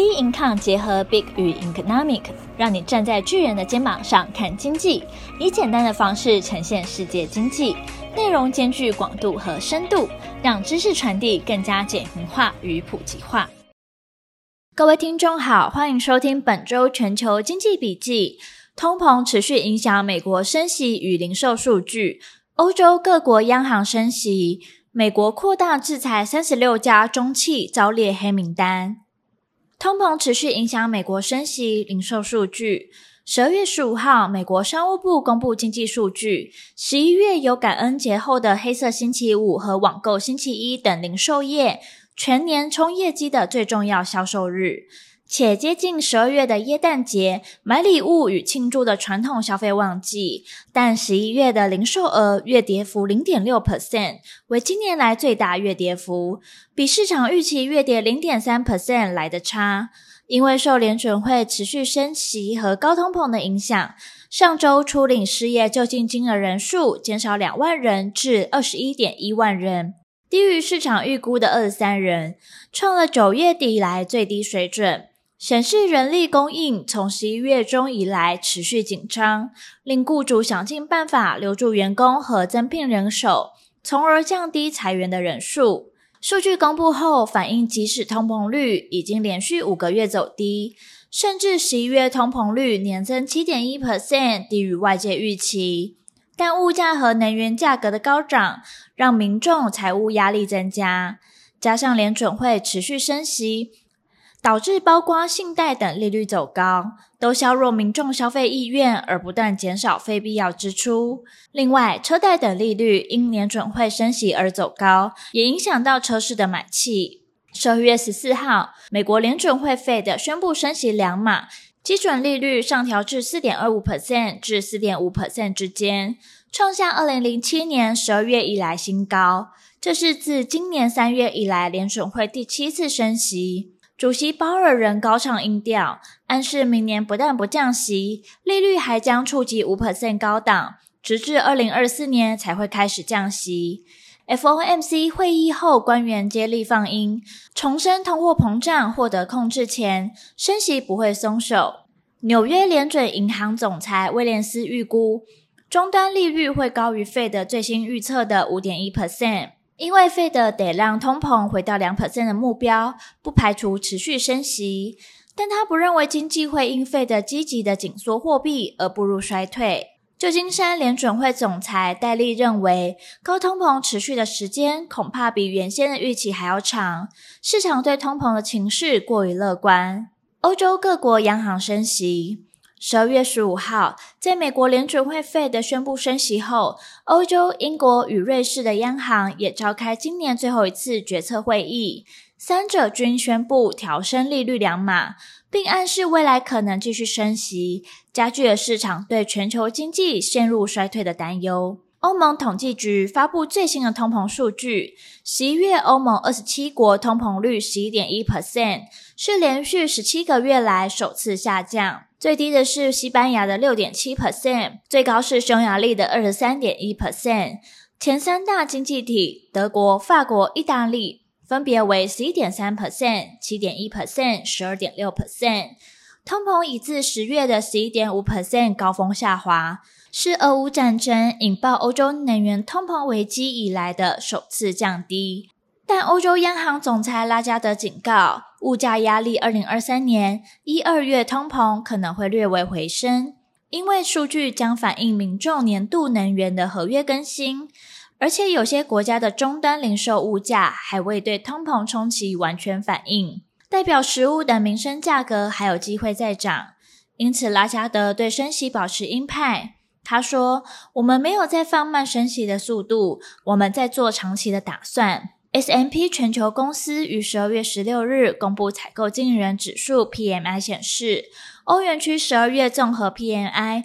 B Income 结合 Big 与 Economic，让你站在巨人的肩膀上看经济，以简单的方式呈现世界经济，内容兼具广度和深度，让知识传递更加简明化与普及化。各位听众好，欢迎收听本周全球经济笔记。通膨持续影响美国升息与零售数据，欧洲各国央行升息，美国扩大制裁三十六家中企，遭列黑名单。通膨持续影响美国升息、零售数据。十二月十五号，美国商务部公布经济数据。十一月有感恩节后的黑色星期五和网购星期一等零售业全年冲业绩的最重要销售日。且接近十二月的耶诞节，买礼物与庆祝的传统消费旺季，但十一月的零售额月跌幅零点六 percent，为今年来最大月跌幅，比市场预期月跌零点三 percent 来得差。因为受联准会持续升息和高通膨的影响，上周初领失业救济金额人数减少两万人至二十一点一万人，低于市场预估的二十三人，创了九月底以来最低水准。显示人力供应从十一月中以来持续紧张，令雇主想尽办法留住员工和增聘人手，从而降低裁员的人数。数据公布后，反映即使通膨率已经连续五个月走低，甚至十一月通膨率年增七点一 percent，低于外界预期。但物价和能源价格的高涨，让民众财务压力增加，加上联准会持续升息。导致包括信贷等利率走高，都削弱民众消费意愿，而不断减少非必要支出。另外，车贷等利率因联准会升息而走高，也影响到车市的买气。十二月十四号，美国联准会费的宣布升息两码，基准利率上调至四点二五 percent 至四点五 percent 之间，创下二零零七年十二月以来新高。这是自今年三月以来联准会第七次升息。主席鲍尔仍高唱音调，暗示明年不但不降息，利率还将触及五 percent 高档，直至二零二四年才会开始降息。FOMC 会议后，官员接力放音，重申通货膨胀获得控制前，升息不会松手。纽约联准银行总裁威廉斯预估，终端利率会高于 Fed 最新预测的五点一 percent。因为费德得让通膨回到两 percent 的目标，不排除持续升息，但他不认为经济会因费德积极的紧缩货币而步入衰退。旧金山联准会总裁戴利认为，高通膨持续的时间恐怕比原先的预期还要长，市场对通膨的情势过于乐观。欧洲各国央行升息。十二月十五号，在美国联准会 Fed 宣布升息后，欧洲、英国与瑞士的央行也召开今年最后一次决策会议，三者均宣布调升利率两码，并暗示未来可能继续升息，加剧了市场对全球经济陷入衰退的担忧。欧盟统计局发布最新的通膨数据，十一月欧盟二十七国通膨率十一点一 percent，是连续十七个月来首次下降。最低的是西班牙的六点七 percent，最高是匈牙利的二十三点一 percent。前三大经济体德国、法国、意大利分别为十一点三 percent、七点一 percent、十二点六 percent。通膨已自十月的十一点五 percent 高峰下滑，是俄乌战争引爆欧洲能源通膨危机以来的首次降低。但欧洲央行总裁拉加德警告，物价压力二零二三年一二月通膨可能会略微回升，因为数据将反映民众年度能源的合约更新，而且有些国家的终端零售物价还未对通膨冲击完全反应，代表食物等民生价格还有机会再涨。因此，拉加德对升息保持鹰派。他说：“我们没有在放慢升息的速度，我们在做长期的打算。” S M P 全球公司于十二月十六日公布采购经理人指数 PMI 显示，欧元区十二月综合 PMI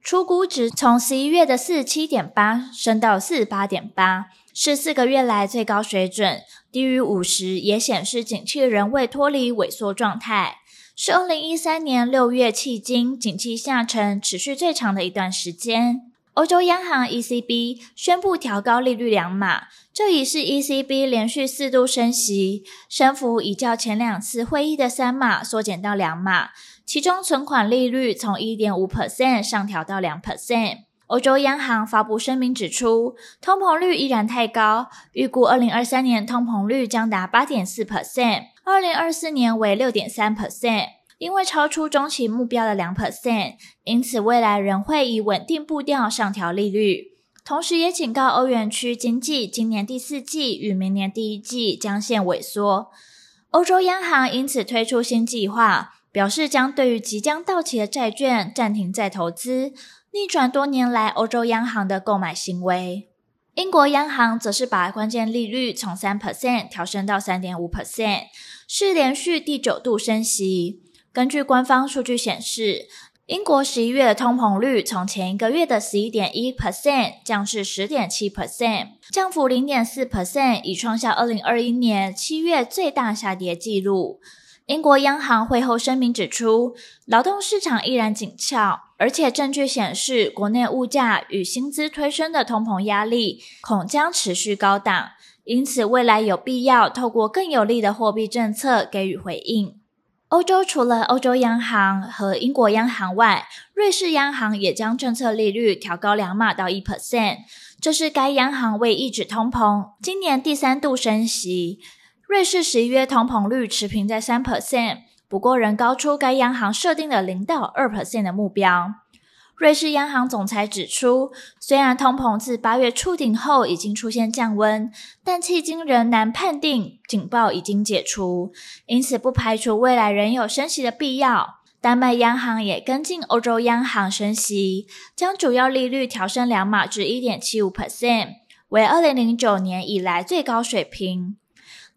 初估值从十一月的四十七点八升到四十八点八，是四个月来最高水准，低于五十也显示景气仍未脱离萎缩状态，是二零一三年六月迄今景气下沉持续最长的一段时间。欧洲央行 ECB 宣布调高利率两码，这已是 ECB 连续四度升息，升幅已较前两次会议的三码缩减到两码，其中存款利率从一点五 percent 上调到两 percent。欧洲央行发布声明指出，通膨率依然太高，预估二零二三年通膨率将达八点四 percent，二零二四年为六点三 percent。因为超出中期目标的两 percent，因此未来仍会以稳定步调上调利率。同时，也警告欧元区经济今年第四季与明年第一季将现萎缩。欧洲央行因此推出新计划，表示将对于即将到期的债券暂停再投资，逆转多年来欧洲央行的购买行为。英国央行则是把关键利率从三 percent 调升到三点五 percent，是连续第九度升息。根据官方数据显示，英国十一月的通膨率从前一个月的十一点一 percent 降至十点七 percent，降幅零点四 percent，已创下二零二一年七月最大下跌纪录。英国央行会后声明指出，劳动市场依然紧俏，而且证据显示，国内物价与薪资推升的通膨压力恐将持续高档，因此未来有必要透过更有力的货币政策给予回应。欧洲除了欧洲央行和英国央行外，瑞士央行也将政策利率调高两码到一 percent，这是该央行为抑制通膨，今年第三度升息。瑞士十一月通膨率持平在三 percent，不过仍高出该央行设定的零到二 percent 的目标。瑞士央行总裁指出，虽然通膨自八月触顶后已经出现降温，但迄今仍难判定警报已经解除，因此不排除未来仍有升息的必要。丹麦央行也跟进欧洲央行升息，将主要利率调升两码至一点七五 percent，为二零零九年以来最高水平。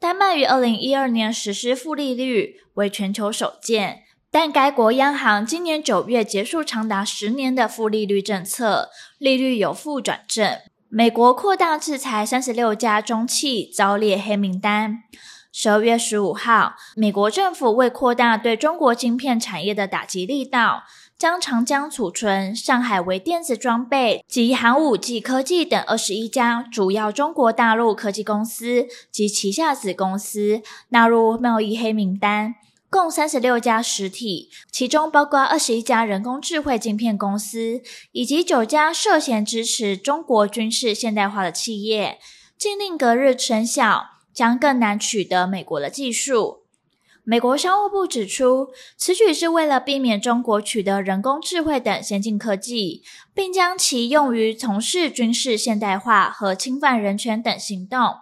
丹麦于二零一二年实施负利率，为全球首见。但该国央行今年九月结束长达十年的负利率政策，利率由负转正。美国扩大制裁三十六家中企，遭列黑名单。十二月十五号，美国政府为扩大对中国晶片产业的打击力道，将长江储存、上海微电子装备及寒武纪科技等二十一家主要中国大陆科技公司及旗下子公司纳入贸易黑名单。共三十六家实体，其中包括二十一家人工智慧晶片公司，以及九家涉嫌支持中国军事现代化的企业。禁令隔日生效，将更难取得美国的技术。美国商务部指出，此举是为了避免中国取得人工智慧等先进科技，并将其用于从事军事现代化和侵犯人权等行动。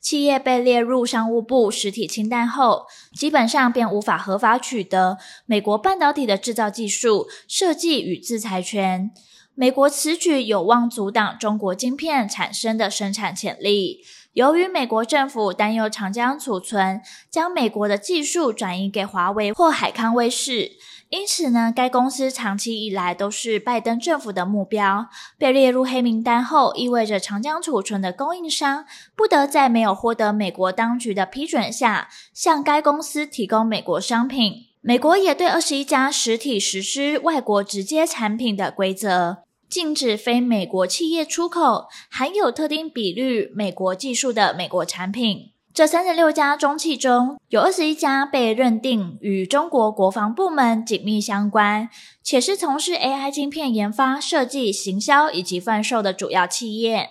企业被列入商务部实体清单后，基本上便无法合法取得美国半导体的制造技术、设计与制裁权。美国此举有望阻挡中国晶片产生的生产潜力。由于美国政府担忧长江储存将美国的技术转移给华为或海康威视。因此呢，该公司长期以来都是拜登政府的目标。被列入黑名单后，意味着长江储存的供应商不得在没有获得美国当局的批准下，向该公司提供美国商品。美国也对二十一家实体实施外国直接产品的规则，禁止非美国企业出口含有特定比率美国技术的美国产品。这三十六家中企中有二十一家被认定与中国国防部门紧密相关，且是从事 AI 晶片研发、设计、行销以及贩售的主要企业，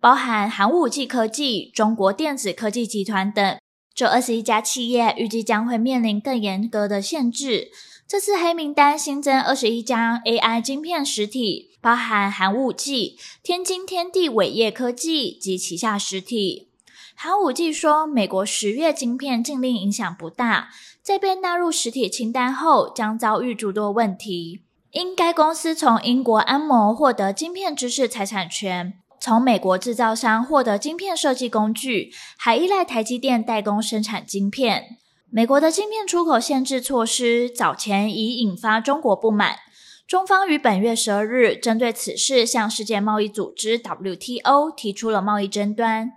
包含寒武纪科技、中国电子科技集团等。这二十一家企业预计将会面临更严格的限制。这次黑名单新增二十一家 AI 晶片实体，包含寒武纪、天津天地伟业科技及旗下实体。寒武纪说，美国十月晶片禁令影响不大，在被纳入实体清单后，将遭遇诸多问题。因该公司从英国安谋获得晶片知识财产权，从美国制造商获得晶片设计工具，还依赖台积电代工生产晶片。美国的晶片出口限制措施早前已引发中国不满，中方于本月十二日针对此事向世界贸易组织 WTO 提出了贸易争端。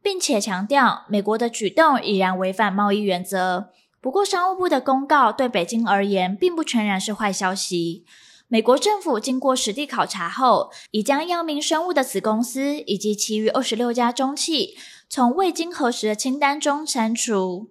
并且强调，美国的举动已然违反贸易原则。不过，商务部的公告对北京而言，并不全然是坏消息。美国政府经过实地考察后，已将阳明生物的子公司以及其余二十六家中企从未经核实的清单中删除。